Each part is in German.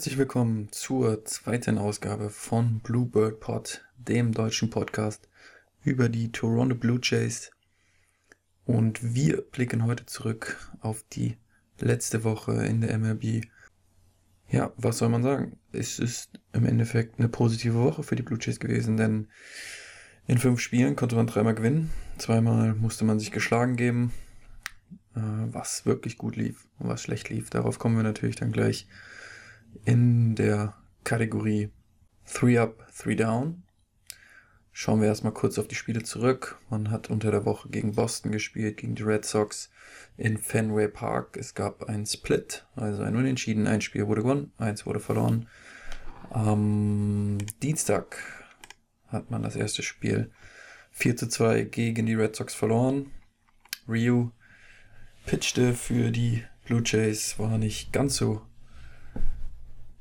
Herzlich willkommen zur zweiten Ausgabe von Bluebird Pod, dem deutschen Podcast über die Toronto Blue Jays. Und wir blicken heute zurück auf die letzte Woche in der MLB. Ja, was soll man sagen? Es ist im Endeffekt eine positive Woche für die Blue Jays gewesen, denn in fünf Spielen konnte man dreimal gewinnen. Zweimal musste man sich geschlagen geben, äh, was wirklich gut lief und was schlecht lief. Darauf kommen wir natürlich dann gleich in der Kategorie 3 Up, 3 Down. Schauen wir erstmal kurz auf die Spiele zurück. Man hat unter der Woche gegen Boston gespielt, gegen die Red Sox in Fenway Park. Es gab ein Split, also ein Unentschieden. Ein Spiel wurde gewonnen, eins wurde verloren. Am Dienstag hat man das erste Spiel 4 zu 2 gegen die Red Sox verloren. Ryu pitchte für die Blue Jays, war nicht ganz so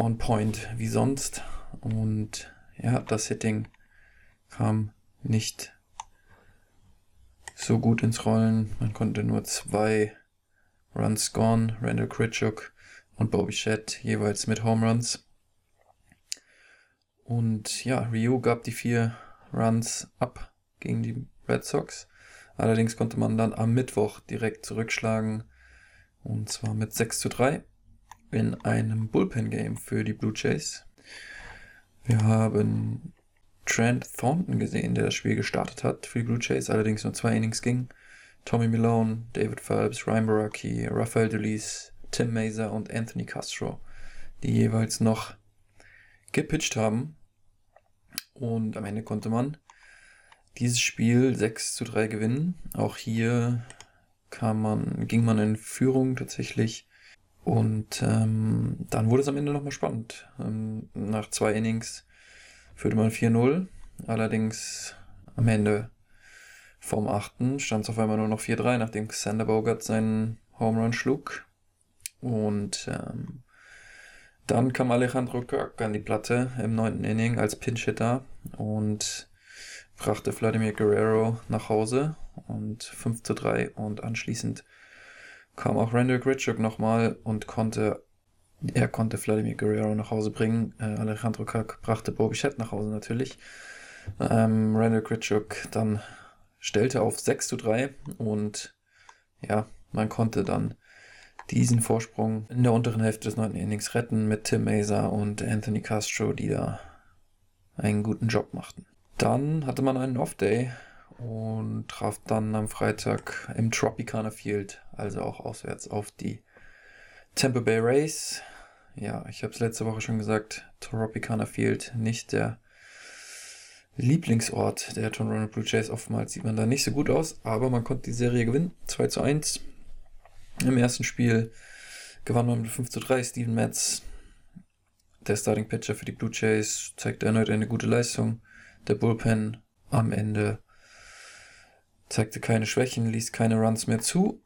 on point wie sonst. Und ja, das Hitting kam nicht so gut ins Rollen. Man konnte nur zwei Runs scoren. Randall Critchuk und Bobby Shedd jeweils mit Home Runs. Und ja, Ryu gab die vier Runs ab gegen die Red Sox. Allerdings konnte man dann am Mittwoch direkt zurückschlagen. Und zwar mit 6 zu 3 in einem Bullpen-Game für die Blue Jays. Wir haben Trent Thornton gesehen, der das Spiel gestartet hat für die Blue Jays, allerdings nur zwei Innings ging. Tommy Malone, David Phelps, Ryan Baraki, Rafael Delis, Tim Mazer und Anthony Castro, die jeweils noch gepitcht haben. Und am Ende konnte man dieses Spiel 6 zu 3 gewinnen. Auch hier kam man, ging man in Führung tatsächlich und ähm, dann wurde es am Ende nochmal spannend. Ähm, nach zwei Innings führte man 4-0. Allerdings am Ende vom 8. stand es auf einmal nur noch 4-3, nachdem Xander Bogart seinen Home Run schlug. Und ähm, dann kam Alejandro Kirk an die Platte im 9. Inning als Pinch-Hitter und brachte Vladimir Guerrero nach Hause und 5 zu 3 und anschließend kam auch Randall Gritchuk nochmal und konnte, er konnte Vladimir Guerrero nach Hause bringen. Äh, Alejandro Kack brachte Bobby Shett nach Hause natürlich. Ähm, Randall Gritchuk dann stellte auf 6 zu 3 und ja, man konnte dann diesen Vorsprung in der unteren Hälfte des neunten Innings retten mit Tim Mazer und Anthony Castro, die da einen guten Job machten. Dann hatte man einen Off-Day und traf dann am Freitag im Tropicana Field, also auch auswärts auf die Tampa Bay Rays. Ja, ich habe es letzte Woche schon gesagt, Tropicana Field nicht der Lieblingsort der Toronto Blue Jays. Oftmals sieht man da nicht so gut aus, aber man konnte die Serie gewinnen. 2 zu 1. Im ersten Spiel gewann man mit 5 zu 3. Steven Metz, der Starting Pitcher für die Blue Jays, zeigte erneut eine gute Leistung. Der Bullpen am Ende zeigte keine Schwächen, ließ keine Runs mehr zu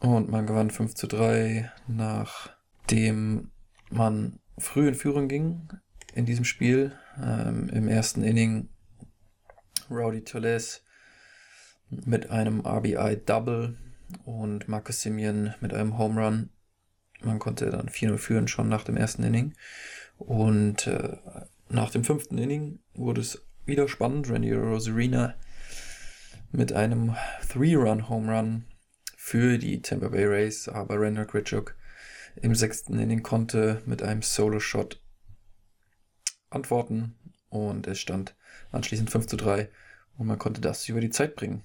und man gewann 5 zu 3, nachdem man früh in Führung ging in diesem Spiel. Ähm, Im ersten Inning Rowdy Toles mit einem RBI-Double und Marcus Simeon mit einem Home Run. Man konnte dann 4-0 führen schon nach dem ersten Inning. Und äh, nach dem fünften Inning wurde es wieder spannend. Randy Rosarina mit einem Three-Run-Home Run für die Tampa Bay Rays, aber Randall Gritchuk im sechsten Inning konnte mit einem Solo-Shot antworten und es stand anschließend 5 zu 3 und man konnte das über die Zeit bringen.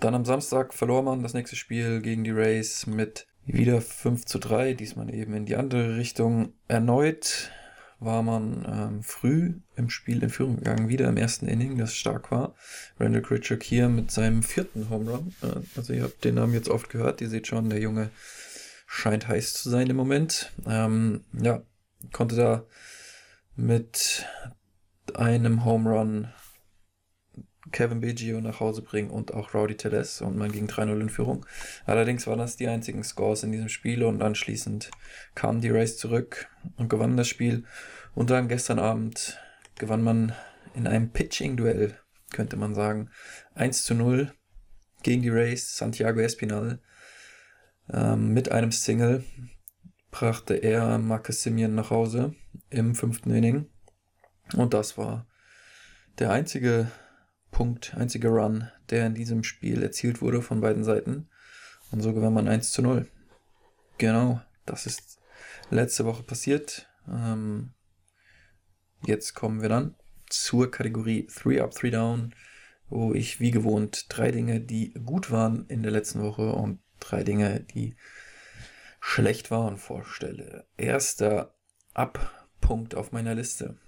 Dann am Samstag verlor man das nächste Spiel gegen die Rays mit wieder 5 zu 3, diesmal eben in die andere Richtung. Erneut war man ähm, früh im Spiel in Führung gegangen, wieder im ersten Inning, das stark war. Randall Critchuk hier mit seinem vierten Home Run. Äh, also ihr habt den Namen jetzt oft gehört, ihr seht schon, der Junge scheint heiß zu sein im Moment. Ähm, ja, konnte da mit einem Home Run Kevin Biggio nach Hause bringen und auch Rowdy Teles und man ging 3-0 in Führung. Allerdings waren das die einzigen Scores in diesem Spiel und anschließend kamen die Rays zurück und gewannen das Spiel. Und dann gestern Abend gewann man in einem Pitching-Duell, könnte man sagen, 1 zu 0 gegen die Rays, Santiago Espinal, ähm, mit einem Single. brachte er Marcus Simeon nach Hause im fünften Inning. Und das war der einzige Punkt, einzige Run, der in diesem Spiel erzielt wurde von beiden Seiten. Und so gewann man 1 zu 0. Genau, das ist letzte Woche passiert. Ähm, jetzt kommen wir dann zur Kategorie 3 Up, 3 Down, wo ich wie gewohnt drei Dinge, die gut waren in der letzten Woche und drei Dinge, die schlecht waren, vorstelle. Erster Up-Punkt auf meiner Liste.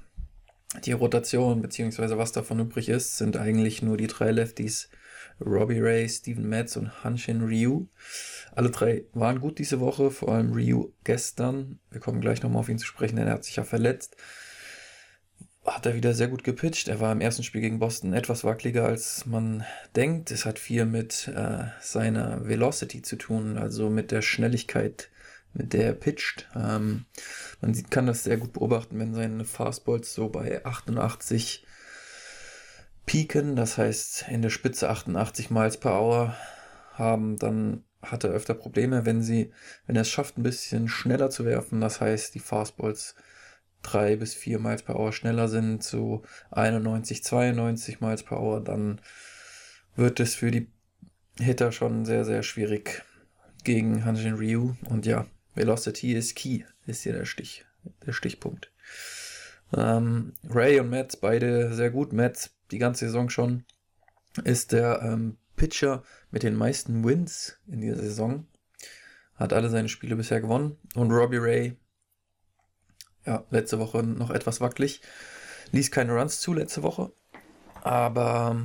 Die Rotation, beziehungsweise was davon übrig ist, sind eigentlich nur die drei Lefties Robbie Ray, Steven Metz und Hanshin Ryu. Alle drei waren gut diese Woche, vor allem Ryu gestern. Wir kommen gleich nochmal auf ihn zu sprechen, denn er hat sich ja verletzt. Hat er wieder sehr gut gepitcht. Er war im ersten Spiel gegen Boston etwas wackeliger, als man denkt. Es hat viel mit äh, seiner Velocity zu tun, also mit der Schnelligkeit, mit der er pitcht. Ähm, man kann das sehr gut beobachten, wenn seine Fastballs so bei 88 pieken, das heißt in der Spitze 88 Miles per Hour haben, dann hat er öfter Probleme, wenn sie, wenn er es schafft, ein bisschen schneller zu werfen, das heißt die Fastballs 3 bis 4 Miles per Hour schneller sind, so 91, 92 Miles per Hour, dann wird es für die Hitter schon sehr, sehr schwierig gegen Hanjin Ryu. Und ja, Velocity ist key, ist hier der Stich, der Stichpunkt. Ähm, Ray und Matt, beide sehr gut. Matt die ganze Saison schon, ist der ähm, Pitcher mit den meisten Wins in dieser Saison. Hat alle seine Spiele bisher gewonnen. Und Robbie Ray, ja, letzte Woche noch etwas wackelig. Ließ keine Runs zu letzte Woche. Aber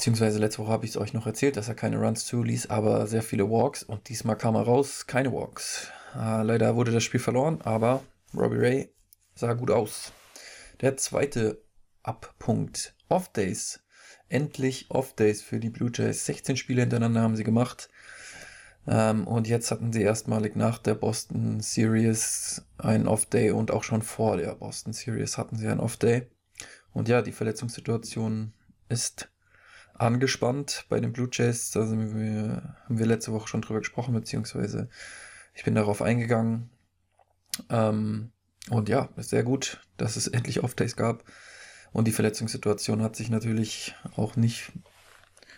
beziehungsweise letzte Woche habe ich es euch noch erzählt, dass er keine Runs zuließ, aber sehr viele Walks und diesmal kam er raus, keine Walks. Äh, leider wurde das Spiel verloren, aber Robbie Ray sah gut aus. Der zweite Abpunkt. Off-Days. Endlich Off-Days für die Blue Jays. 16 Spiele hintereinander haben sie gemacht. Ähm, und jetzt hatten sie erstmalig nach der Boston Series einen Off-Day und auch schon vor der Boston Series hatten sie einen Off-Day. Und ja, die Verletzungssituation ist angespannt bei den Blue Jays. Da sind wir, haben wir letzte Woche schon drüber gesprochen, beziehungsweise ich bin darauf eingegangen. Ähm, und ja, ist sehr gut, dass es endlich Off-Days gab. Und die Verletzungssituation hat sich natürlich auch nicht.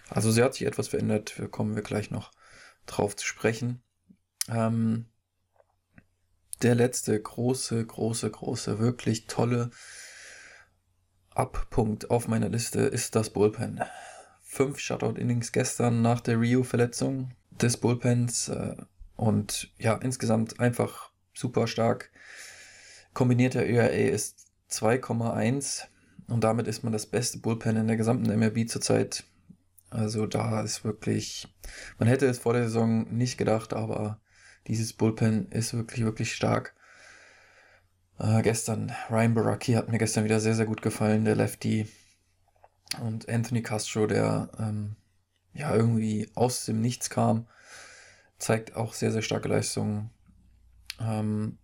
Also sie hat sich etwas verändert, da kommen wir gleich noch drauf zu sprechen. Ähm, der letzte große, große, große, wirklich tolle Abpunkt auf meiner Liste ist das Bullpen. Fünf Shutout-Innings gestern nach der Rio-Verletzung des Bullpens äh, und ja, insgesamt einfach super stark. Kombinierter ERA ist 2,1 und damit ist man das beste Bullpen in der gesamten MLB zurzeit. Also da ist wirklich, man hätte es vor der Saison nicht gedacht, aber dieses Bullpen ist wirklich, wirklich stark. Äh, gestern, Ryan Baraki hat mir gestern wieder sehr, sehr gut gefallen, der Lefty. Und Anthony Castro, der ähm, ja irgendwie aus dem Nichts kam, zeigt auch sehr, sehr starke Leistungen. Ähm,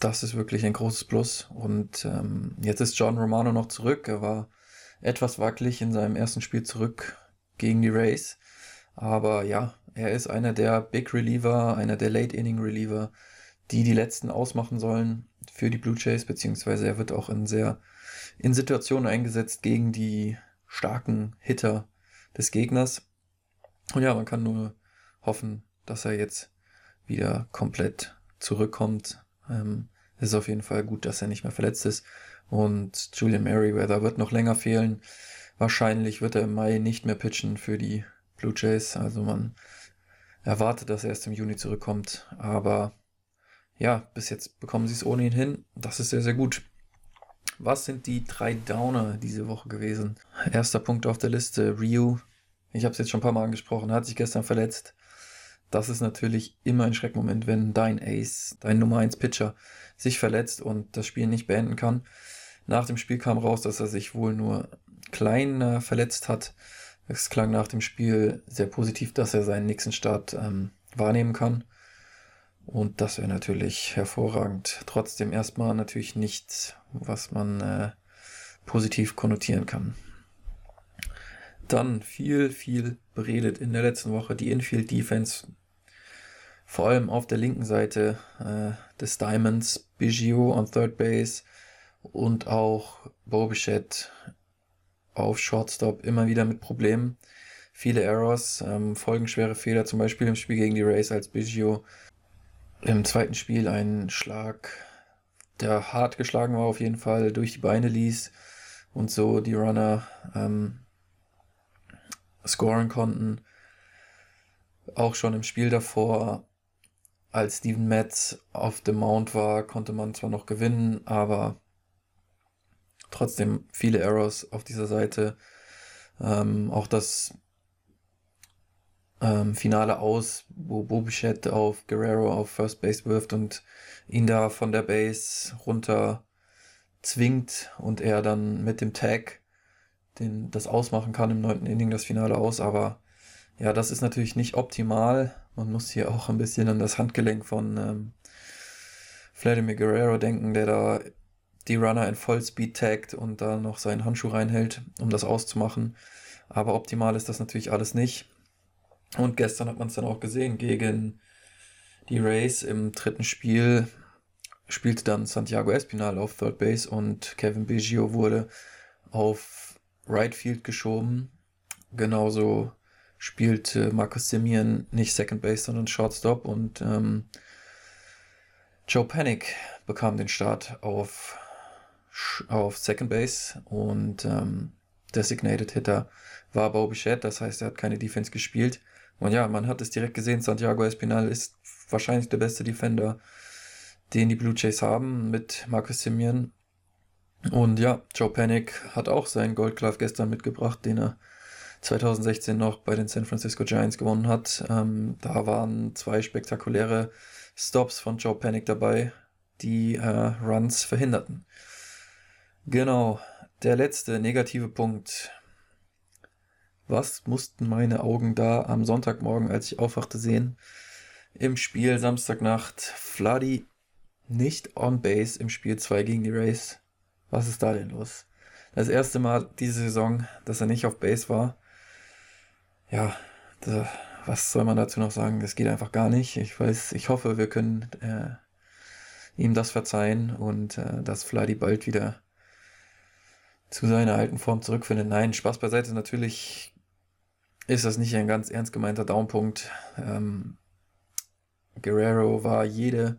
das ist wirklich ein großes Plus. Und ähm, jetzt ist John Romano noch zurück. Er war etwas wackelig in seinem ersten Spiel zurück gegen die Rays. Aber ja, er ist einer der Big Reliever, einer der Late Inning Reliever, die die letzten ausmachen sollen für die Blue Jays, beziehungsweise er wird auch in sehr in Situationen eingesetzt gegen die starken Hitter des Gegners. Und ja, man kann nur hoffen, dass er jetzt wieder komplett zurückkommt ähm, es ist auf jeden Fall gut, dass er nicht mehr verletzt ist. Und Julian Merriweather wird noch länger fehlen. Wahrscheinlich wird er im Mai nicht mehr pitchen für die Blue Jays. Also man erwartet, dass er erst im Juni zurückkommt. Aber ja, bis jetzt bekommen sie es ohne ihn hin. Das ist sehr, sehr gut. Was sind die drei Downer diese Woche gewesen? Erster Punkt auf der Liste, Ryu. Ich habe es jetzt schon ein paar Mal angesprochen, hat sich gestern verletzt das ist natürlich immer ein Schreckmoment, wenn dein Ace, dein Nummer 1 Pitcher, sich verletzt und das Spiel nicht beenden kann. Nach dem Spiel kam raus, dass er sich wohl nur klein äh, verletzt hat. Es klang nach dem Spiel sehr positiv, dass er seinen nächsten Start ähm, wahrnehmen kann. Und das wäre natürlich hervorragend. Trotzdem erstmal natürlich nichts, was man äh, positiv konnotieren kann. Dann viel, viel beredet in der letzten Woche die Infield Defense. Vor allem auf der linken Seite äh, des Diamonds, Biggio on Third Base und auch Bobichette auf Shortstop immer wieder mit Problemen. Viele Errors, ähm, folgenschwere Fehler, zum Beispiel im Spiel gegen die Rays, als Biggio im zweiten Spiel einen Schlag, der hart geschlagen war, auf jeden Fall durch die Beine ließ und so die Runner ähm, scoren konnten. Auch schon im Spiel davor, als Steven Metz auf dem Mount war, konnte man zwar noch gewinnen, aber trotzdem viele Errors auf dieser Seite. Ähm, auch das ähm, Finale aus, wo Bobichette auf Guerrero auf First Base wirft und ihn da von der Base runter zwingt und er dann mit dem Tag den, das ausmachen kann im neunten Inning das Finale aus, aber ja, das ist natürlich nicht optimal. Man muss hier auch ein bisschen an das Handgelenk von ähm, Vladimir Guerrero denken, der da die Runner in Vollspeed taggt und da noch seinen Handschuh reinhält, um das auszumachen. Aber optimal ist das natürlich alles nicht. Und gestern hat man es dann auch gesehen gegen die Rays im dritten Spiel spielte dann Santiago Espinal auf Third Base und Kevin Biggio wurde auf Right Field geschoben. Genauso spielte Marcus Simeon nicht Second Base, sondern Shortstop und ähm, Joe Panic bekam den Start auf, auf Second Base und ähm, Designated Hitter war Bo Bichette, das heißt, er hat keine Defense gespielt. Und ja, man hat es direkt gesehen, Santiago Espinal ist wahrscheinlich der beste Defender, den die Blue Jays haben mit Marcus Simeon. Und ja, Joe Panic hat auch seinen Gold Glove gestern mitgebracht, den er 2016 noch bei den San Francisco Giants gewonnen hat. Ähm, da waren zwei spektakuläre Stops von Joe Panic dabei, die äh, Runs verhinderten. Genau, der letzte negative Punkt was mussten meine Augen da am Sonntagmorgen, als ich aufwachte, sehen? Im Spiel Samstagnacht Vladi nicht on base im Spiel 2 gegen die Rays. Was ist da denn los? Das erste Mal diese Saison, dass er nicht auf Base war. Ja, da, was soll man dazu noch sagen? Das geht einfach gar nicht. Ich weiß, ich hoffe, wir können äh, ihm das verzeihen und äh, dass Vladi bald wieder zu seiner alten Form zurückfindet. Nein, Spaß beiseite. Natürlich ist das nicht ein ganz ernst gemeinter Downpunkt. Ähm, Guerrero war jede,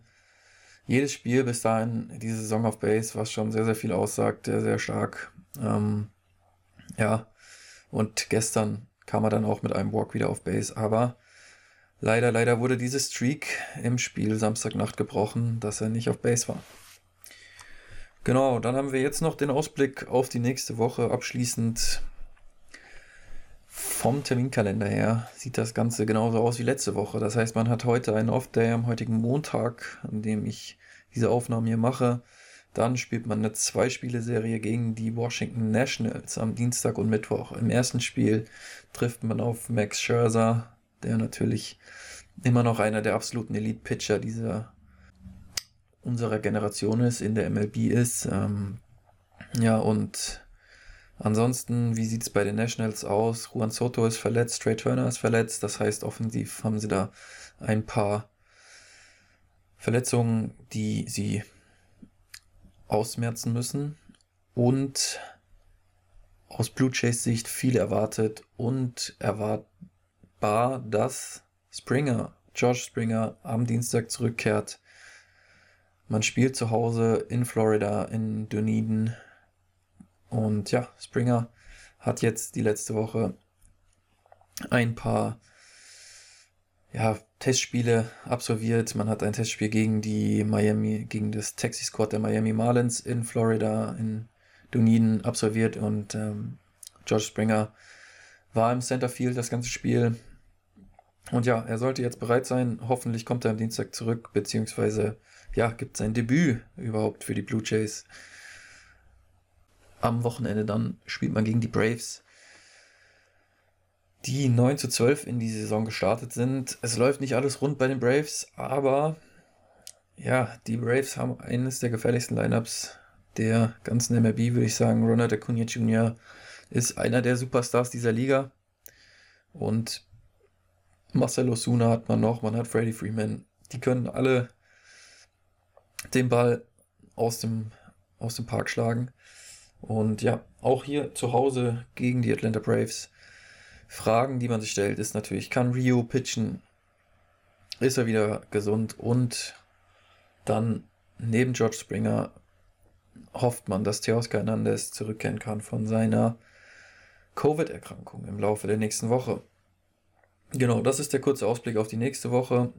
jedes Spiel bis dahin diese Saison auf Base, was schon sehr, sehr viel aussagt, sehr, sehr stark. Ähm, ja, und gestern kam er dann auch mit einem Walk wieder auf Base, aber leider, leider wurde diese Streak im Spiel Samstagnacht gebrochen, dass er nicht auf Base war. Genau, dann haben wir jetzt noch den Ausblick auf die nächste Woche abschließend. Vom Terminkalender her sieht das Ganze genauso aus wie letzte Woche. Das heißt, man hat heute einen Off-Day am heutigen Montag, an dem ich diese Aufnahmen hier mache. Dann spielt man eine Zwei-Spiele-Serie gegen die Washington Nationals am Dienstag und Mittwoch. Im ersten Spiel trifft man auf Max Scherzer, der natürlich immer noch einer der absoluten Elite-Pitcher dieser unserer Generation ist, in der MLB ist. Ähm, ja, und Ansonsten, wie sieht es bei den Nationals aus? Juan Soto ist verletzt, Trey Turner ist verletzt. Das heißt, offensiv haben sie da ein paar Verletzungen, die sie ausmerzen müssen. Und aus Blue Jays Sicht viel erwartet und erwartbar, dass Springer, George Springer, am Dienstag zurückkehrt. Man spielt zu Hause in Florida, in Dunedin und ja, Springer hat jetzt die letzte Woche ein paar ja, Testspiele absolviert. Man hat ein Testspiel gegen die Miami, gegen das Taxi Squad der Miami Marlins in Florida, in Dunedin absolviert und ähm, George Springer war im Centerfield das ganze Spiel. Und ja, er sollte jetzt bereit sein. Hoffentlich kommt er am Dienstag zurück, beziehungsweise ja, gibt sein Debüt überhaupt für die Blue Jays am Wochenende dann spielt man gegen die Braves, die 9 zu 12 in die Saison gestartet sind. Es läuft nicht alles rund bei den Braves, aber ja, die Braves haben eines der gefährlichsten Lineups der ganzen MLB, würde ich sagen. Ronald Acuna Jr., ist einer der Superstars dieser Liga. Und Marcelo Suna hat man noch, man hat Freddie Freeman. Die können alle den Ball aus dem, aus dem Park schlagen. Und ja, auch hier zu Hause gegen die Atlanta Braves. Fragen, die man sich stellt, ist natürlich, kann Rio pitchen? Ist er wieder gesund? Und dann neben George Springer hofft man, dass Teoscar Hernandez zurückkehren kann von seiner Covid-Erkrankung im Laufe der nächsten Woche. Genau, das ist der kurze Ausblick auf die nächste Woche.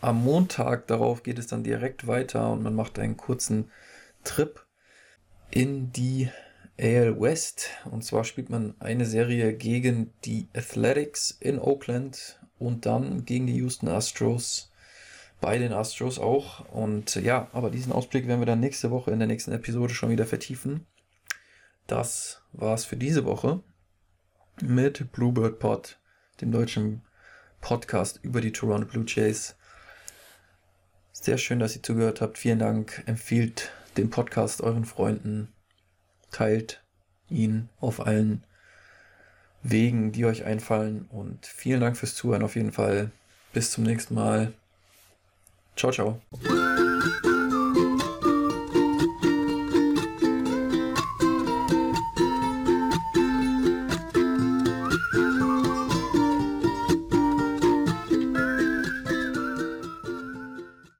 Am Montag darauf geht es dann direkt weiter und man macht einen kurzen Trip in die AL West. Und zwar spielt man eine Serie gegen die Athletics in Oakland und dann gegen die Houston Astros. Bei den Astros auch. Und ja, aber diesen Ausblick werden wir dann nächste Woche in der nächsten Episode schon wieder vertiefen. Das war's für diese Woche mit Bluebird Pod, dem deutschen Podcast über die Toronto Blue Jays. Sehr schön, dass ihr zugehört habt. Vielen Dank. Empfiehlt den Podcast euren Freunden. Teilt ihn auf allen Wegen, die euch einfallen. Und vielen Dank fürs Zuhören auf jeden Fall. Bis zum nächsten Mal. Ciao, ciao.